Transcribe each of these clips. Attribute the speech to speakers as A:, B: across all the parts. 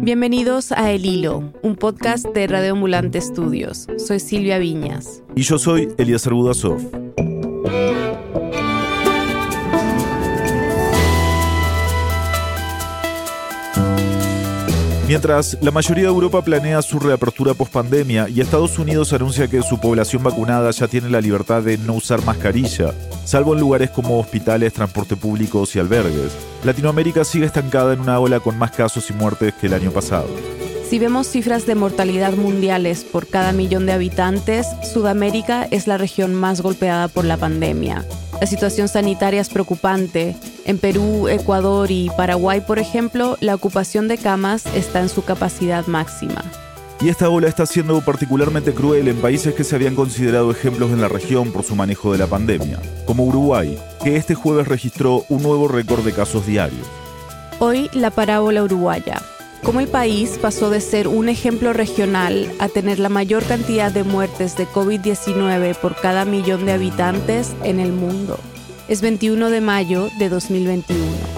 A: Bienvenidos a El Hilo, un podcast de Radio Ambulante Estudios. Soy Silvia Viñas.
B: Y yo soy Eliezer Budasov. Mientras la mayoría de Europa planea su reapertura post-pandemia y Estados Unidos anuncia que su población vacunada ya tiene la libertad de no usar mascarilla, salvo en lugares como hospitales, transporte públicos y albergues, Latinoamérica sigue estancada en una ola con más casos y muertes que el año pasado.
A: Si vemos cifras de mortalidad mundiales por cada millón de habitantes, Sudamérica es la región más golpeada por la pandemia. La situación sanitaria es preocupante. En Perú, Ecuador y Paraguay, por ejemplo, la ocupación de camas está en su capacidad máxima.
B: Y esta ola está siendo particularmente cruel en países que se habían considerado ejemplos en la región por su manejo de la pandemia, como Uruguay, que este jueves registró un nuevo récord de casos diarios.
A: Hoy la parábola uruguaya. Cómo el país pasó de ser un ejemplo regional a tener la mayor cantidad de muertes de COVID-19 por cada millón de habitantes en el mundo. Es 21 de mayo de 2021.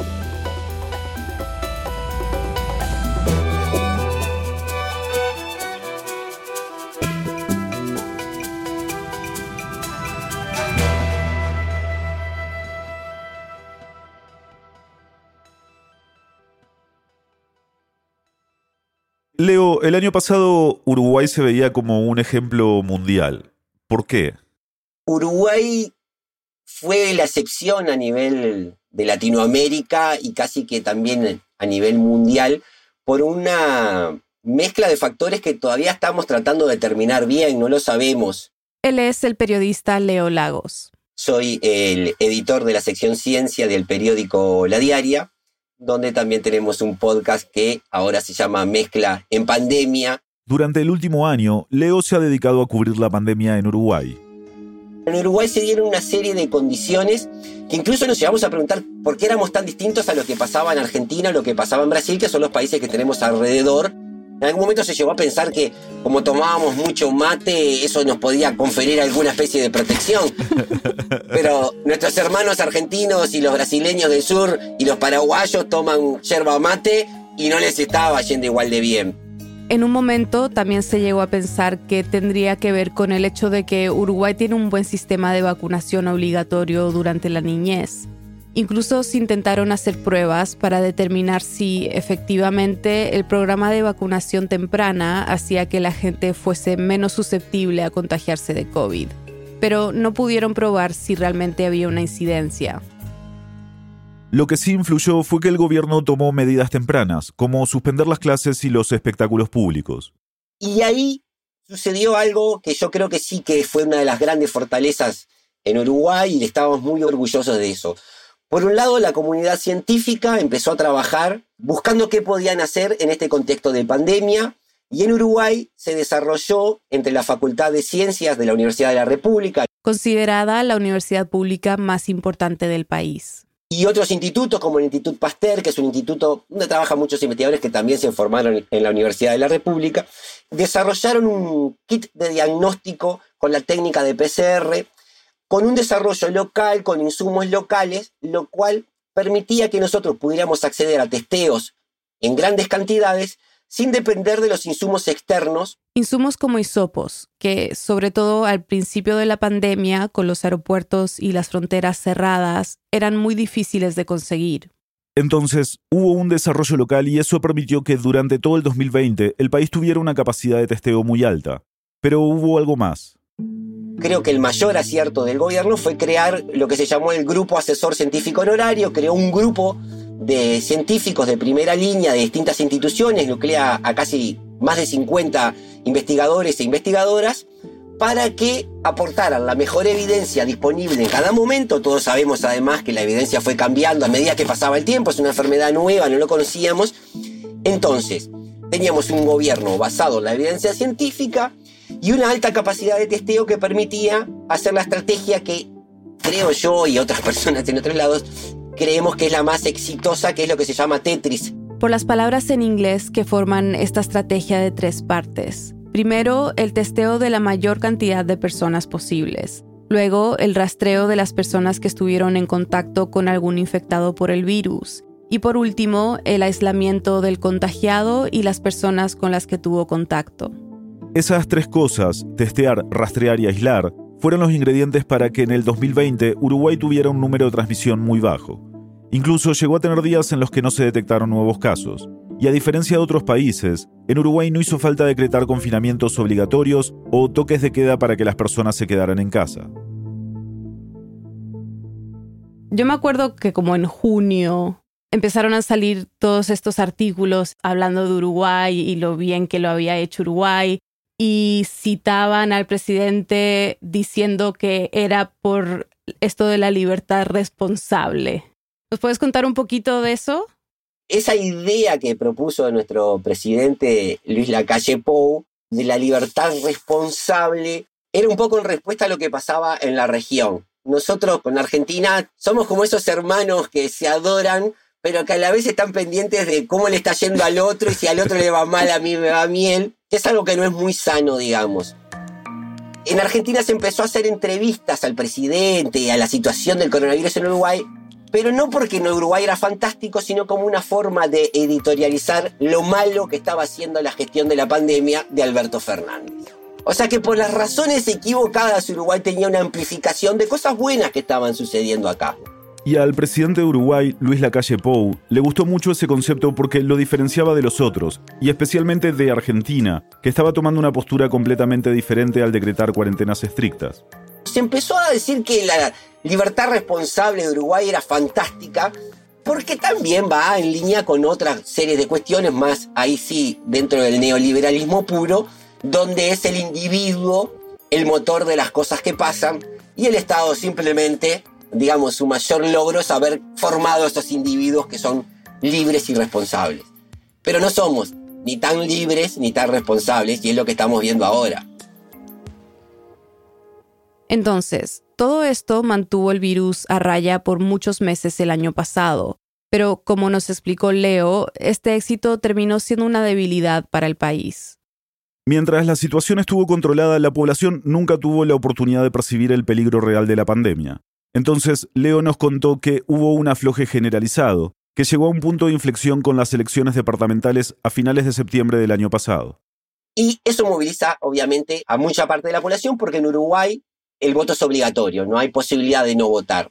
B: El año pasado Uruguay se veía como un ejemplo mundial. ¿Por qué?
C: Uruguay fue la excepción a nivel de Latinoamérica y casi que también a nivel mundial por una mezcla de factores que todavía estamos tratando de determinar bien, no lo sabemos.
A: Él es el periodista Leo Lagos.
C: Soy el editor de la sección Ciencia del periódico La Diaria donde también tenemos un podcast que ahora se llama Mezcla en Pandemia.
B: Durante el último año, Leo se ha dedicado a cubrir la pandemia en Uruguay.
C: En Uruguay se dieron una serie de condiciones que incluso nos llevamos a preguntar por qué éramos tan distintos a lo que pasaba en Argentina, lo que pasaba en Brasil, que son los países que tenemos alrededor en algún momento se llegó a pensar que como tomábamos mucho mate, eso nos podía conferir alguna especie de protección. Pero nuestros hermanos argentinos y los brasileños del sur y los paraguayos toman yerba mate y no les estaba yendo igual de bien.
A: En un momento también se llegó a pensar que tendría que ver con el hecho de que Uruguay tiene un buen sistema de vacunación obligatorio durante la niñez. Incluso se intentaron hacer pruebas para determinar si efectivamente el programa de vacunación temprana hacía que la gente fuese menos susceptible a contagiarse de COVID, pero no pudieron probar si realmente había una incidencia.
B: Lo que sí influyó fue que el gobierno tomó medidas tempranas, como suspender las clases y los espectáculos públicos.
C: Y ahí sucedió algo que yo creo que sí que fue una de las grandes fortalezas en Uruguay y estábamos muy orgullosos de eso. Por un lado, la comunidad científica empezó a trabajar buscando qué podían hacer en este contexto de pandemia y en Uruguay se desarrolló entre la Facultad de Ciencias de la Universidad de la República,
A: considerada la universidad pública más importante del país.
C: Y otros institutos como el Instituto Pasteur, que es un instituto donde trabajan muchos investigadores que también se formaron en la Universidad de la República, desarrollaron un kit de diagnóstico con la técnica de PCR con un desarrollo local, con insumos locales, lo cual permitía que nosotros pudiéramos acceder a testeos en grandes cantidades sin depender de los insumos externos.
A: Insumos como hisopos, que sobre todo al principio de la pandemia, con los aeropuertos y las fronteras cerradas, eran muy difíciles de conseguir.
B: Entonces, hubo un desarrollo local y eso permitió que durante todo el 2020 el país tuviera una capacidad de testeo muy alta. Pero hubo algo más
C: creo que el mayor acierto del gobierno fue crear lo que se llamó el Grupo Asesor Científico Honorario, creó un grupo de científicos de primera línea de distintas instituciones, nuclea a casi más de 50 investigadores e investigadoras, para que aportaran la mejor evidencia disponible en cada momento. Todos sabemos además que la evidencia fue cambiando a medida que pasaba el tiempo, es una enfermedad nueva, no lo conocíamos. Entonces, teníamos un gobierno basado en la evidencia científica y una alta capacidad de testeo que permitía hacer la estrategia que creo yo y otras personas en otros lados creemos que es la más exitosa, que es lo que se llama Tetris.
A: Por las palabras en inglés que forman esta estrategia de tres partes. Primero, el testeo de la mayor cantidad de personas posibles. Luego, el rastreo de las personas que estuvieron en contacto con algún infectado por el virus. Y por último, el aislamiento del contagiado y las personas con las que tuvo contacto.
B: Esas tres cosas, testear, rastrear y aislar, fueron los ingredientes para que en el 2020 Uruguay tuviera un número de transmisión muy bajo. Incluso llegó a tener días en los que no se detectaron nuevos casos. Y a diferencia de otros países, en Uruguay no hizo falta decretar confinamientos obligatorios o toques de queda para que las personas se quedaran en casa.
A: Yo me acuerdo que como en junio empezaron a salir todos estos artículos hablando de Uruguay y lo bien que lo había hecho Uruguay y citaban al presidente diciendo que era por esto de la libertad responsable. ¿Nos puedes contar un poquito de eso?
C: Esa idea que propuso nuestro presidente Luis Lacalle Pou de la libertad responsable era un poco en respuesta a lo que pasaba en la región. Nosotros con Argentina somos como esos hermanos que se adoran, pero que a la vez están pendientes de cómo le está yendo al otro y si al otro le va mal, a mí me va miel, es algo que no es muy sano, digamos. En Argentina se empezó a hacer entrevistas al presidente a la situación del coronavirus en Uruguay, pero no porque en Uruguay era fantástico, sino como una forma de editorializar lo malo que estaba haciendo la gestión de la pandemia de Alberto Fernández. O sea que por las razones equivocadas Uruguay tenía una amplificación de cosas buenas que estaban sucediendo acá.
B: Y al presidente de Uruguay, Luis Lacalle Pou, le gustó mucho ese concepto porque lo diferenciaba de los otros, y especialmente de Argentina, que estaba tomando una postura completamente diferente al decretar cuarentenas estrictas.
C: Se empezó a decir que la libertad responsable de Uruguay era fantástica, porque también va en línea con otras series de cuestiones más, ahí sí, dentro del neoliberalismo puro, donde es el individuo el motor de las cosas que pasan y el Estado simplemente, digamos, su mayor logro es haber formado a estos individuos que son libres y responsables. Pero no somos ni tan libres ni tan responsables y es lo que estamos viendo ahora.
A: Entonces, todo esto mantuvo el virus a raya por muchos meses el año pasado, pero como nos explicó Leo, este éxito terminó siendo una debilidad para el país.
B: Mientras la situación estuvo controlada, la población nunca tuvo la oportunidad de percibir el peligro real de la pandemia. Entonces, Leo nos contó que hubo un afloje generalizado, que llegó a un punto de inflexión con las elecciones departamentales a finales de septiembre del año pasado.
C: Y eso moviliza, obviamente, a mucha parte de la población, porque en Uruguay el voto es obligatorio, no hay posibilidad de no votar.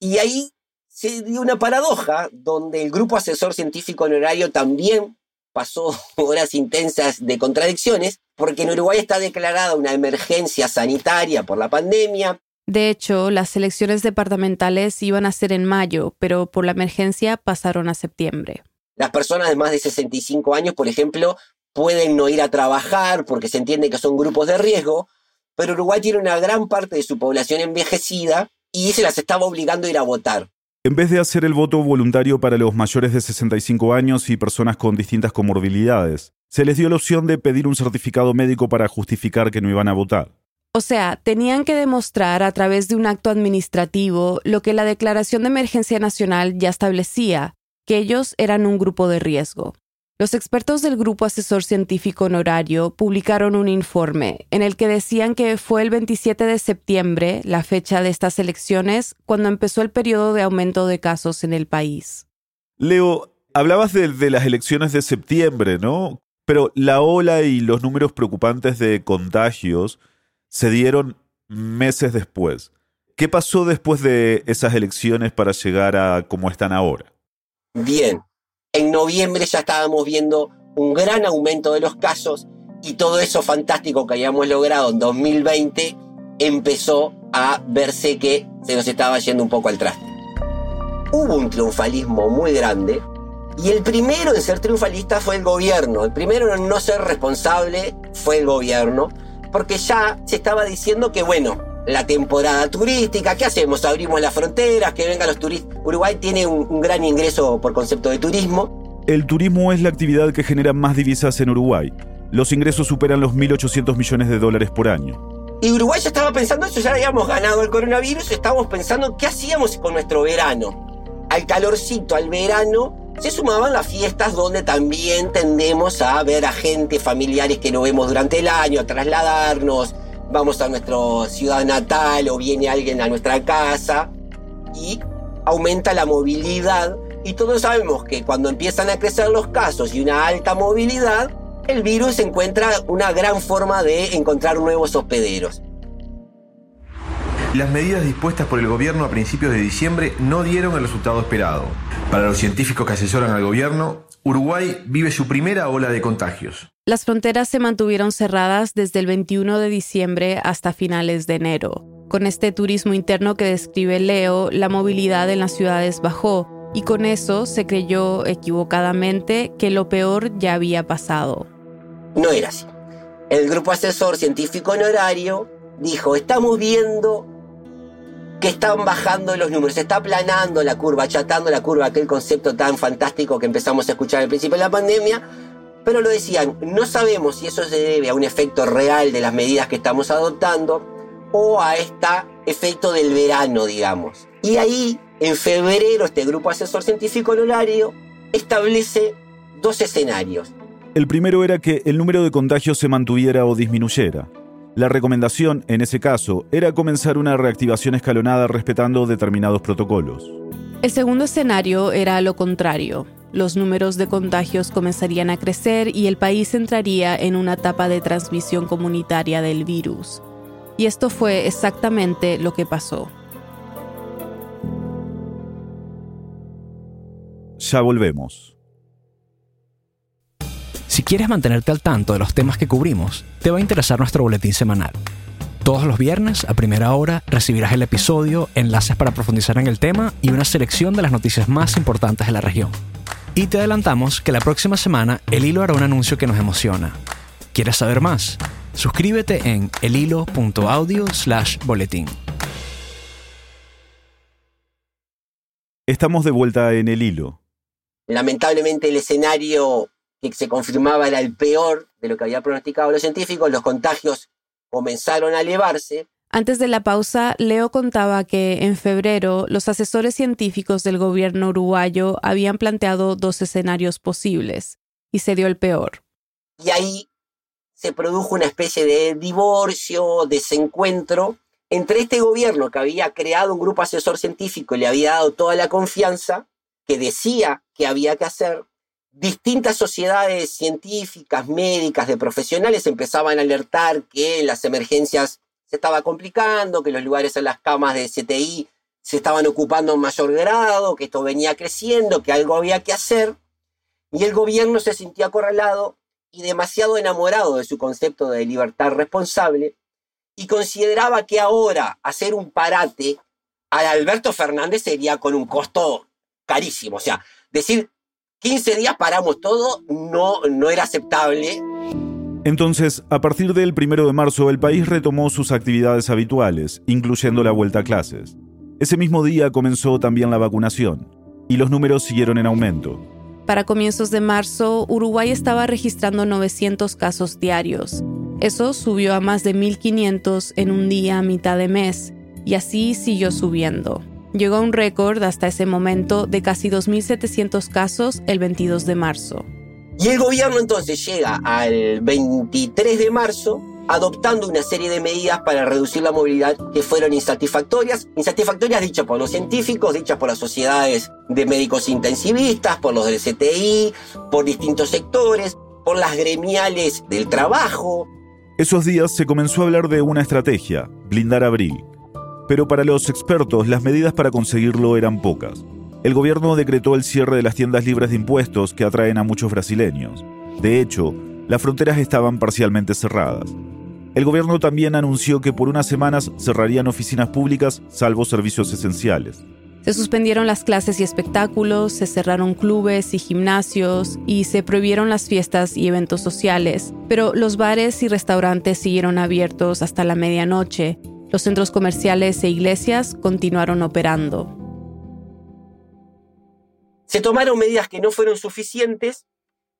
C: Y ahí se dio una paradoja, donde el grupo asesor científico honorario también pasó horas intensas de contradicciones, porque en Uruguay está declarada una emergencia sanitaria por la pandemia.
A: De hecho, las elecciones departamentales iban a ser en mayo, pero por la emergencia pasaron a septiembre.
C: Las personas de más de 65 años, por ejemplo, pueden no ir a trabajar porque se entiende que son grupos de riesgo, pero Uruguay tiene una gran parte de su población envejecida y se las estaba obligando a ir a votar.
B: En vez de hacer el voto voluntario para los mayores de 65 años y personas con distintas comorbilidades, se les dio la opción de pedir un certificado médico para justificar que no iban a votar.
A: O sea, tenían que demostrar a través de un acto administrativo lo que la Declaración de Emergencia Nacional ya establecía, que ellos eran un grupo de riesgo. Los expertos del Grupo Asesor Científico Honorario publicaron un informe en el que decían que fue el 27 de septiembre, la fecha de estas elecciones, cuando empezó el periodo de aumento de casos en el país.
B: Leo, hablabas de, de las elecciones de septiembre, ¿no? Pero la ola y los números preocupantes de contagios se dieron meses después. ¿Qué pasó después de esas elecciones para llegar a como están ahora?
C: Bien, en noviembre ya estábamos viendo un gran aumento de los casos y todo eso fantástico que habíamos logrado en 2020 empezó a verse que se nos estaba yendo un poco al traste. Hubo un triunfalismo muy grande y el primero en ser triunfalista fue el gobierno. El primero en no ser responsable fue el gobierno porque ya se estaba diciendo que bueno, la temporada turística, ¿qué hacemos? Abrimos las fronteras, que vengan los turistas. Uruguay tiene un, gran ingreso por concepto de turismo.
B: El turismo es la actividad que genera más divisas en Uruguay. Los ingresos superan los 1.800 millones de dólares por año.
C: Y Uruguay ya estaba pensando eso, ya habíamos ganado el coronavirus, estábamos pensando qué hacíamos con nuestro verano. Al calorcito, al verano, se sumaban las fiestas donde también tendemos a ver a gente, familiares que no vemos durante el año, a trasladarnos, vamos a nuestra ciudad natal o viene alguien a nuestra casa y aumenta la movilidad Y todos sabemos que cuando empiezan a crecer los casos y una alta movilidad, el virus encuentra una gran forma de encontrar nuevos hospederos.
D: Las medidas dispuestas por el gobierno a principios de diciembre no dieron el resultado esperado. Para los científicos que asesoran al gobierno, Uruguay vive su primera ola de contagios.
A: Las fronteras se mantuvieron cerradas desde el 21 de diciembre hasta finales de enero. Con este turismo interno que describe Leo, la movilidad en las ciudades bajó y con eso se creyó equivocadamente que lo peor ya había pasado.
C: No era así. El grupo asesor científico honorario dijo, estamos viendo que están bajando los números, se está aplanando la curva, achatando la curva, aquel concepto tan fantástico que empezamos a escuchar al principio de la pandemia, pero lo decían, no sabemos si eso se debe a un efecto real de las medidas que estamos adoptando o a este efecto del verano, digamos. Y ahí, en febrero, este grupo asesor científico honorario establece dos escenarios.
B: El primero era que el número de contagios se mantuviera o disminuyera. La recomendación, en ese caso, era comenzar una reactivación escalonada respetando determinados protocolos.
A: El segundo escenario era lo contrario. Los números de contagios comenzarían a crecer y el país entraría en una etapa de transmisión comunitaria del virus. Y esto fue exactamente lo que pasó.
B: Ya volvemos.
E: Si quieres mantenerte al tanto de los temas que cubrimos, te va a interesar nuestro boletín semanal. Todos los viernes, a primera hora, recibirás el episodio, enlaces para profundizar en el tema y una selección de las noticias más importantes de la región. Y te adelantamos que la próxima semana el hilo hará un anuncio que nos emociona. ¿Quieres saber más? Suscríbete en elhilo.audio slash boletín.
B: Estamos de vuelta en el hilo.
C: Lamentablemente el escenario que se confirmaba era el peor de lo que había pronosticado los científicos, los contagios comenzaron a elevarse.
A: Antes de la pausa, Leo contaba que en febrero los asesores científicos del gobierno uruguayo habían planteado dos escenarios posibles, y se dio el peor.
C: Y ahí se produjo una especie de divorcio, desencuentro entre este gobierno que había creado un grupo asesor científico y le había dado toda la confianza, que decía que había que hacer, distintas sociedades científicas, médicas, de profesionales empezaban a alertar que las emergencias se estaba complicando, que los lugares en las camas de CTI se estaban ocupando en mayor grado, que esto venía creciendo, que algo había que hacer. Y el gobierno se sintió acorralado y demasiado enamorado de su concepto de libertad responsable y consideraba que ahora hacer un parate a Alberto Fernández sería con un costo carísimo. O sea, decir 15 días paramos todo, no, no era aceptable.
B: Entonces, a partir del 1 de marzo, el país retomó sus actividades habituales, incluyendo la vuelta a clases. Ese mismo día comenzó también la vacunación, y los números siguieron en aumento.
A: Para comienzos de marzo, Uruguay estaba registrando 900 casos diarios. Eso subió a más de 1.500 en un día a mitad de mes, y así siguió subiendo. Llegó a un récord hasta ese momento de casi 2.700 casos el 22 de marzo.
C: Y el gobierno entonces llega al 23 de marzo adoptando una serie de medidas para reducir la movilidad que fueron insatisfactorias. Insatisfactorias dichas por los científicos, dichas por las sociedades de médicos intensivistas, por los del CTI, por distintos sectores, por las gremiales del trabajo.
B: Esos días se comenzó a hablar de una estrategia, blindar abril. Pero para los expertos, las medidas para conseguirlo eran pocas. El gobierno decretó el cierre de las tiendas libres de impuestos que atraen a muchos brasileños. De hecho, las fronteras estaban parcialmente cerradas. El gobierno también anunció que por unas semanas cerrarían oficinas públicas salvo servicios esenciales.
A: Se suspendieron las clases y espectáculos, se cerraron clubes y gimnasios y se prohibieron las fiestas y eventos sociales, pero los bares y restaurantes siguieron abiertos hasta la medianoche los centros comerciales e iglesias continuaron operando.
C: Se tomaron medidas que no fueron suficientes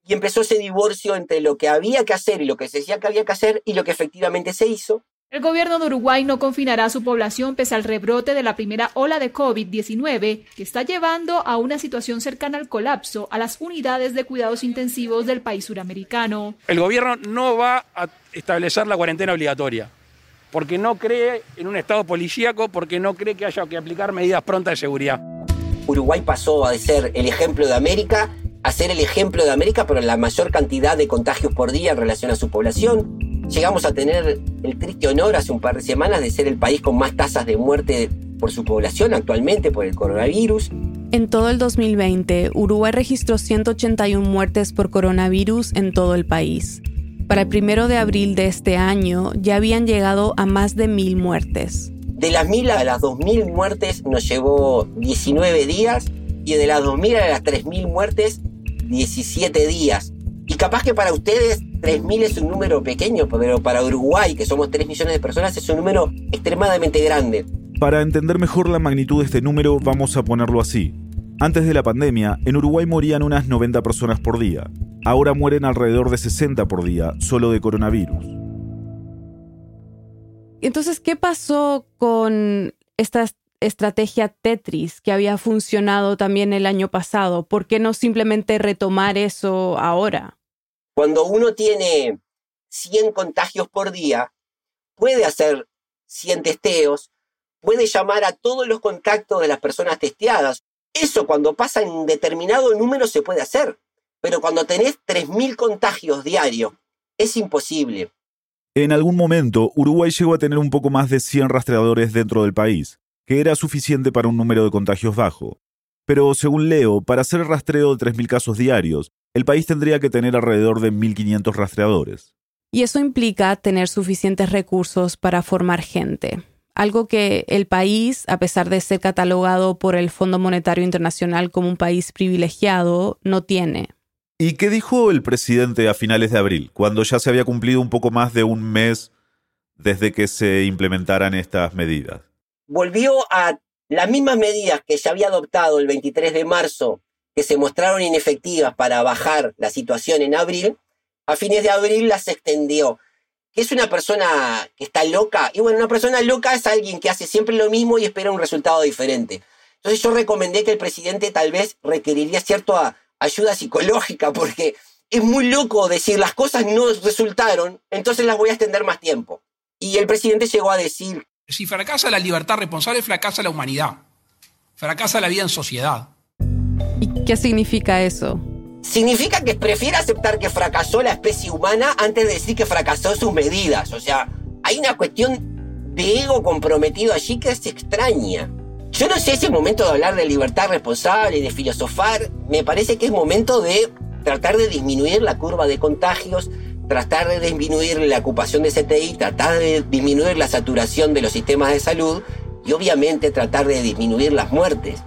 C: y empezó ese divorcio entre lo que había que hacer y lo que se decía que había que hacer y lo que efectivamente se hizo.
F: El gobierno de Uruguay no confinará a su población pese al rebrote de la primera ola de COVID-19 que está llevando a una situación cercana al colapso a las unidades de cuidados intensivos del país suramericano.
G: El gobierno no va a establecer la cuarentena obligatoria porque no cree en un Estado policíaco, porque no cree que haya que aplicar medidas prontas de seguridad.
C: Uruguay pasó a ser el ejemplo de América a ser el ejemplo de América por la mayor cantidad de contagios por día en relación a su población. Llegamos a tener el triste honor hace un par de semanas de ser el país con más tasas de muerte por su población actualmente por el coronavirus.
A: En todo el 2020, Uruguay registró 181 muertes por coronavirus en todo el país. Para el primero de abril de este año ya habían llegado a más de mil muertes.
C: De las mil a las dos mil muertes nos llevó 19 días y de las 2.000 a las 3.000 muertes 17 días. Y capaz que para ustedes 3.000 es un número pequeño, pero para Uruguay, que somos 3 millones de personas, es un número extremadamente grande.
B: Para entender mejor la magnitud de este número, vamos a ponerlo así. Antes de la pandemia, en Uruguay morían unas 90 personas por día. Ahora mueren alrededor de 60 por día, solo de coronavirus.
A: Entonces, ¿qué pasó con esta estrategia Tetris que había funcionado también el año pasado? ¿Por qué no simplemente retomar eso ahora?
C: Cuando uno tiene 100 contagios por día, puede hacer 100 testeos, puede llamar a todos los contactos de las personas testeadas. Eso cuando pasa en determinado número se puede hacer, pero cuando tenés 3.000 contagios diarios, es imposible.
B: En algún momento, Uruguay llegó a tener un poco más de 100 rastreadores dentro del país, que era suficiente para un número de contagios bajo. Pero según Leo, para hacer el rastreo de 3.000 casos diarios, el país tendría que tener alrededor de 1.500 rastreadores.
A: Y eso implica tener suficientes recursos para formar gente algo que el país, a pesar de ser catalogado por el Fondo Monetario Internacional como un país privilegiado, no tiene.
B: ¿Y qué dijo el presidente a finales de abril, cuando ya se había cumplido un poco más de un mes desde que se implementaran estas medidas?
C: Volvió a las mismas medidas que se había adoptado el 23 de marzo, que se mostraron inefectivas para bajar la situación en abril, a fines de abril las extendió que es una persona que está loca. Y bueno, una persona loca es alguien que hace siempre lo mismo y espera un resultado diferente. Entonces yo recomendé que el presidente tal vez requeriría cierta ayuda psicológica porque es muy loco decir las cosas no resultaron, entonces las voy a extender más tiempo. Y el presidente llegó a decir...
H: Si fracasa la libertad responsable, fracasa la humanidad. Fracasa la vida en sociedad.
A: ¿Y qué significa eso?
C: significa que prefiere aceptar que fracasó la especie humana antes de decir que fracasó sus medidas. O sea, hay una cuestión de ego comprometido allí que es extraña. Yo no sé si es momento de hablar de libertad responsable, de filosofar. Me parece que es momento de tratar de disminuir la curva de contagios, tratar de disminuir la ocupación de CTI, tratar de disminuir la saturación de los sistemas de salud y obviamente tratar de disminuir las muertes.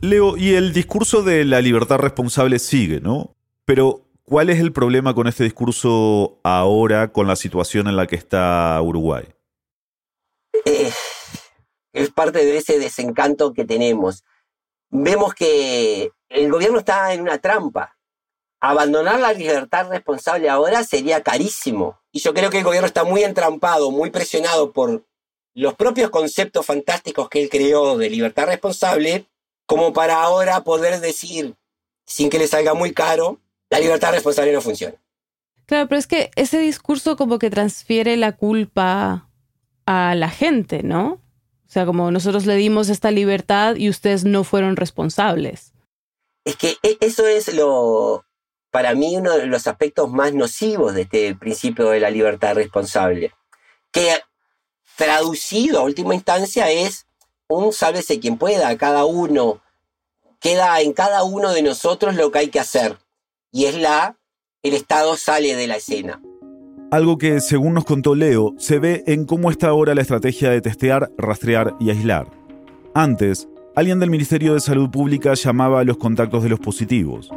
B: Leo, y el discurso de la libertad responsable sigue, ¿no? Pero, ¿cuál es el problema con este discurso ahora, con la situación en la que está Uruguay?
C: Es parte de ese desencanto que tenemos. Vemos que el gobierno está en una trampa. Abandonar la libertad responsable ahora sería carísimo. Y yo creo que el gobierno está muy entrampado, muy presionado por los propios conceptos fantásticos que él creó de libertad responsable como para ahora poder decir, sin que le salga muy caro, la libertad responsable no funciona.
A: Claro, pero es que ese discurso como que transfiere la culpa a la gente, ¿no? O sea, como nosotros le dimos esta libertad y ustedes no fueron responsables.
C: Es que e, eso es lo, para mí, uno de los aspectos más nocivos de este principio de la libertad responsable. Que traducido a última instancia es un sálvese quien pueda, cada uno, queda en cada uno de nosotros lo que hay que hacer. Y es la, el Estado sale de la escena.
B: Algo que, según nos contó Leo, se ve en cómo está ahora la estrategia de testear, rastrear y aislar. Antes, alguien del Ministerio de Salud Pública llamaba a los contactos de los positivos.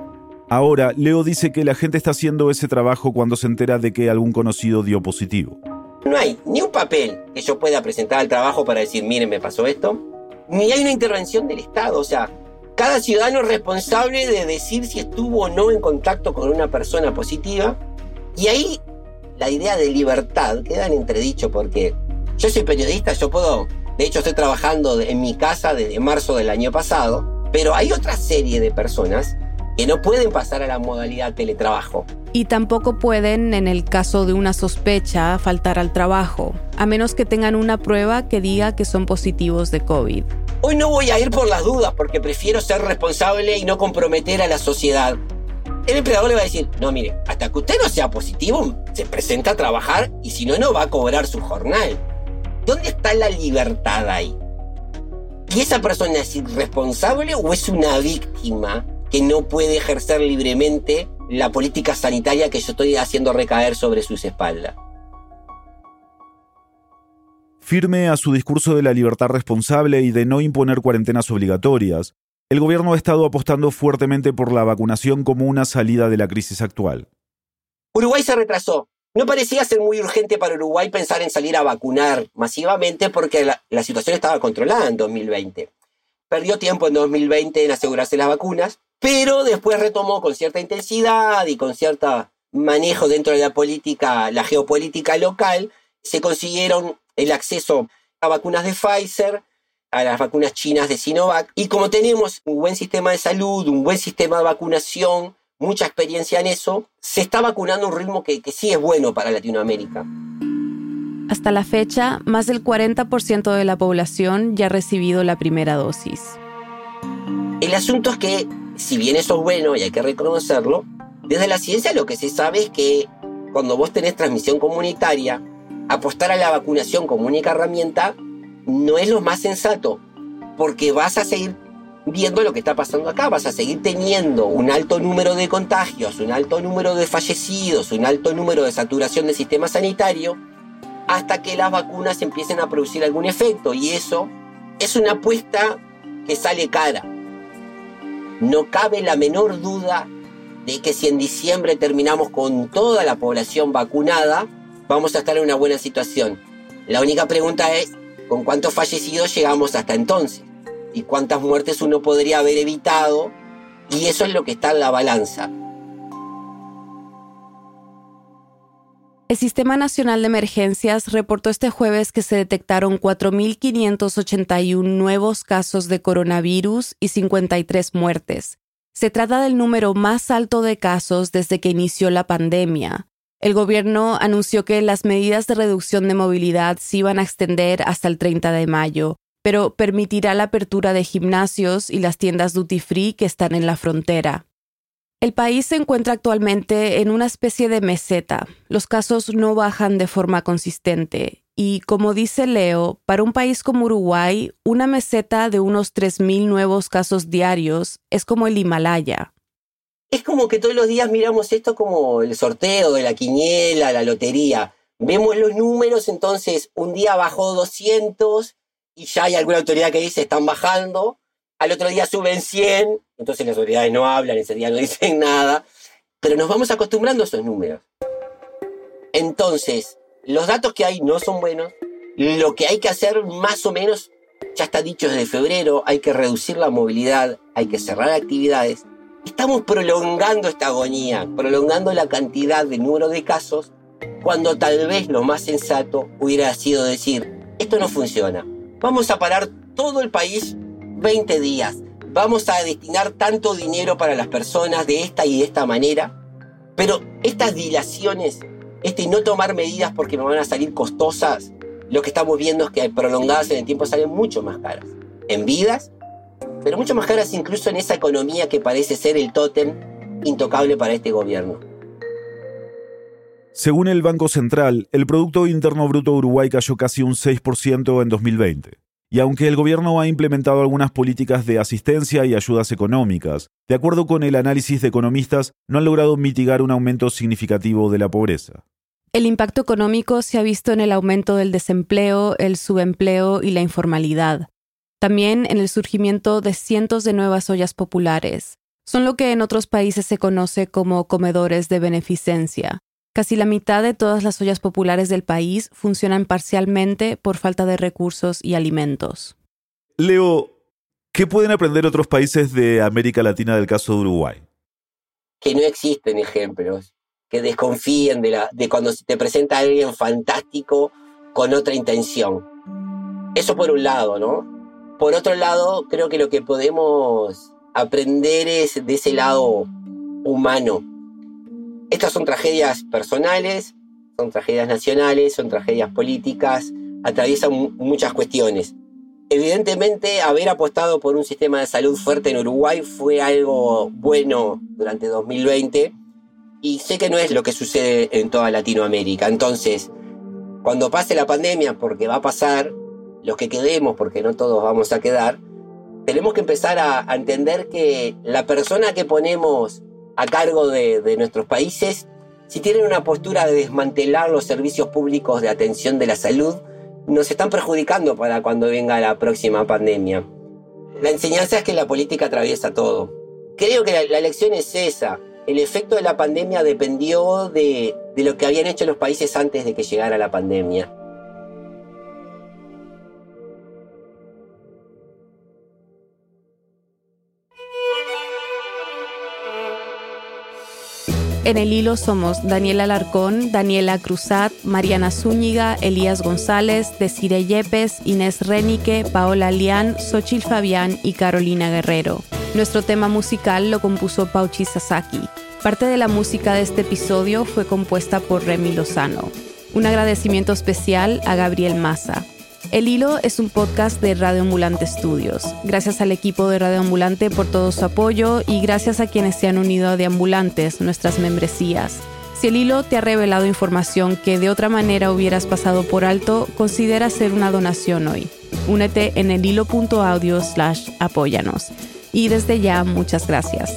B: Ahora, Leo dice que la gente está haciendo ese trabajo cuando se entera de que algún conocido dio positivo.
C: No hay ni un papel que yo pueda presentar al trabajo para decir, miren, me pasó esto. Ni hay una intervención del Estado. O sea, cada ciudadano es responsable de decir si estuvo o no en contacto con una persona positiva. Y ahí la idea de libertad queda en entredicho porque yo soy periodista, yo puedo, de hecho estoy trabajando en mi casa desde marzo del año pasado, pero hay otra serie de personas que no pueden pasar a la modalidad teletrabajo.
A: Y tampoco pueden, en el caso de una sospecha, faltar al trabajo, a menos que tengan una prueba que diga que son positivos de COVID.
C: Hoy no voy a ir por las dudas porque prefiero ser responsable y no comprometer a la sociedad. El empleador le va a decir, no, mire, hasta que usted no sea positivo, se presenta a trabajar y si no, no va a cobrar su jornal. ¿Dónde está la libertad ahí? ¿Y esa persona es irresponsable o es una víctima que no puede ejercer libremente la política sanitaria que yo estoy haciendo recaer sobre sus espaldas?
B: Firme a su discurso de la libertad responsable y de no imponer cuarentenas obligatorias, el gobierno ha estado apostando fuertemente por la vacunación como una salida de la crisis actual.
C: Uruguay se retrasó. No parecía ser muy urgente para Uruguay pensar en salir a vacunar masivamente porque la, situación estaba controlada en 2020. Perdió tiempo en 2020 en asegurarse las vacunas, pero después retomó con cierta intensidad y con cierto manejo dentro de la política, la geopolítica local, se consiguieron el acceso a vacunas de Pfizer, a las vacunas chinas de Sinovac. Y como tenemos un buen sistema de salud, un buen sistema de vacunación, mucha experiencia en eso, se está vacunando a un ritmo que, que sí es bueno para Latinoamérica.
A: Hasta la fecha, más del 40% de la población ya ha recibido la primera dosis.
C: El asunto es que, si bien eso es bueno y hay que reconocerlo, desde la ciencia lo que se sabe es que cuando vos tenés transmisión comunitaria, apostar a la vacunación como única herramienta no es lo más sensato, porque vas a seguir viendo lo que está pasando acá, vas a seguir teniendo un alto número de contagios, un alto número de fallecidos, un alto número de saturación del sistema sanitario, hasta que las vacunas empiecen a producir algún efecto, y eso es una apuesta que sale cara. No cabe la menor duda de que si en diciembre terminamos con toda la población vacunada, vamos a estar en una buena situación. La única pregunta es, ¿con cuántos fallecidos llegamos hasta entonces? ¿Y cuántas muertes uno podría haber evitado? Y eso es lo que está en la balanza.
A: El Sistema Nacional de Emergencias reportó este jueves que se detectaron 4.581 nuevos casos de coronavirus y 53 muertes. Se trata del número más alto de casos desde que inició la pandemia. El gobierno anunció que las medidas de reducción de movilidad se iban a extender hasta el 30 de mayo, pero permitirá la apertura de gimnasios y las tiendas duty free que están en la frontera. El país se encuentra actualmente en una especie de meseta. Los casos no bajan de forma consistente. Y como dice Leo, para un país como Uruguay, una meseta de unos 3.000 nuevos casos diarios es como el Himalaya
C: es como que todos los días miramos esto como el sorteo de la quiniela, la lotería. Vemos los números, entonces un día bajó 200 y ya hay alguna autoridad que dice están bajando. Al otro día suben 100, entonces las autoridades no hablan, ese día no dicen nada. Pero nos vamos acostumbrando a esos números. Entonces, los datos que hay no son buenos. Lo que hay que hacer más o menos, ya está dicho desde febrero, hay que reducir la movilidad, hay que cerrar actividades Estamos prolongando esta agonía, prolongando la cantidad de número de casos, cuando tal vez lo más sensato hubiera sido decir, esto no funciona, vamos a parar todo el país 20 días, vamos a destinar tanto dinero para las personas de esta y de esta manera, pero estas dilaciones, este no tomar medidas porque me van a salir costosas, lo que estamos viendo es que prolongadas en el tiempo salen mucho más caras, en vidas pero mucho más caras incluso en esa economía que parece ser el tótem intocable para este gobierno.
B: Según el Banco Central, el Producto Interno Bruto de Uruguay cayó casi un 6% en 2020. Y aunque el gobierno ha implementado algunas políticas de asistencia y ayudas económicas, de acuerdo con el análisis de economistas, no han logrado mitigar un aumento significativo de la pobreza.
A: El impacto económico se ha visto en el aumento del desempleo, el subempleo y la informalidad, también en el surgimiento de cientos de nuevas ollas populares. Son lo que en otros países se conoce como comedores de beneficencia. Casi la mitad de todas las ollas populares del país funcionan parcialmente por falta de recursos y alimentos.
B: Leo, ¿qué pueden aprender otros países de América Latina del caso de Uruguay?
C: Que no existen ejemplos, que desconfíen de, la, de cuando se te presenta alguien fantástico con otra intención. Eso por un lado, ¿no? Por otro lado, creo que lo que podemos aprender es de ese lado humano. Estas son tragedias personales, son tragedias nacionales, son tragedias políticas, atraviesan muchas cuestiones. Evidentemente, haber apostado por un sistema de salud fuerte en Uruguay fue algo bueno durante 2020 y sé que no es lo que sucede en toda Latinoamérica. Entonces, cuando pase la pandemia, porque va a pasar, los que quedemos, porque no todos vamos a quedar, tenemos que empezar a, entender que la persona que ponemos a cargo de, nuestros países, si tienen una postura de desmantelar los servicios públicos de atención de la salud, nos están perjudicando para cuando venga la próxima pandemia. La enseñanza es que la política atraviesa todo. Creo que la, la lección es esa. El efecto de la pandemia dependió de, de lo que habían hecho los países antes de que llegara la pandemia.
A: En el hilo somos Daniela Alarcón, Daniela Cruzat, Mariana Zúñiga, Elías González, Desire Yepes, Inés Renique, Paola Lián, Xochil Fabián y Carolina Guerrero. Nuestro tema musical lo compuso Pauchi Sasaki. Parte de la música de este episodio fue compuesta por Remy Lozano. Un agradecimiento especial a Gabriel Massa. El Hilo es un podcast de Radio Ambulante Studios. Gracias al equipo de Radio Ambulante por todo su apoyo y gracias a quienes se han unido a Deambulantes, nuestras membresías. Si el hilo te ha revelado información que de otra manera hubieras pasado por alto, considera hacer una donación hoy. Únete en el hilo.audio slash apóyanos. Y desde ya, muchas gracias.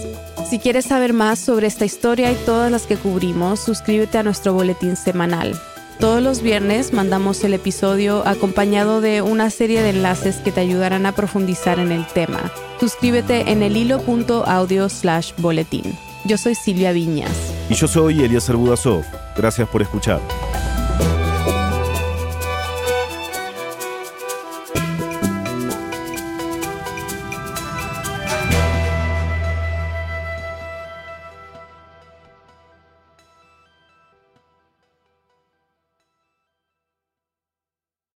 A: Si quieres saber más sobre esta historia y todas las que cubrimos, suscríbete a nuestro boletín semanal. Todos los viernes mandamos el episodio acompañado de una serie de enlaces que te ayudarán a profundizar en el tema. Suscríbete en el hilo.audio slash boletín. Yo soy Silvia Viñas.
B: Y yo soy Elías Budasov. Gracias por escuchar.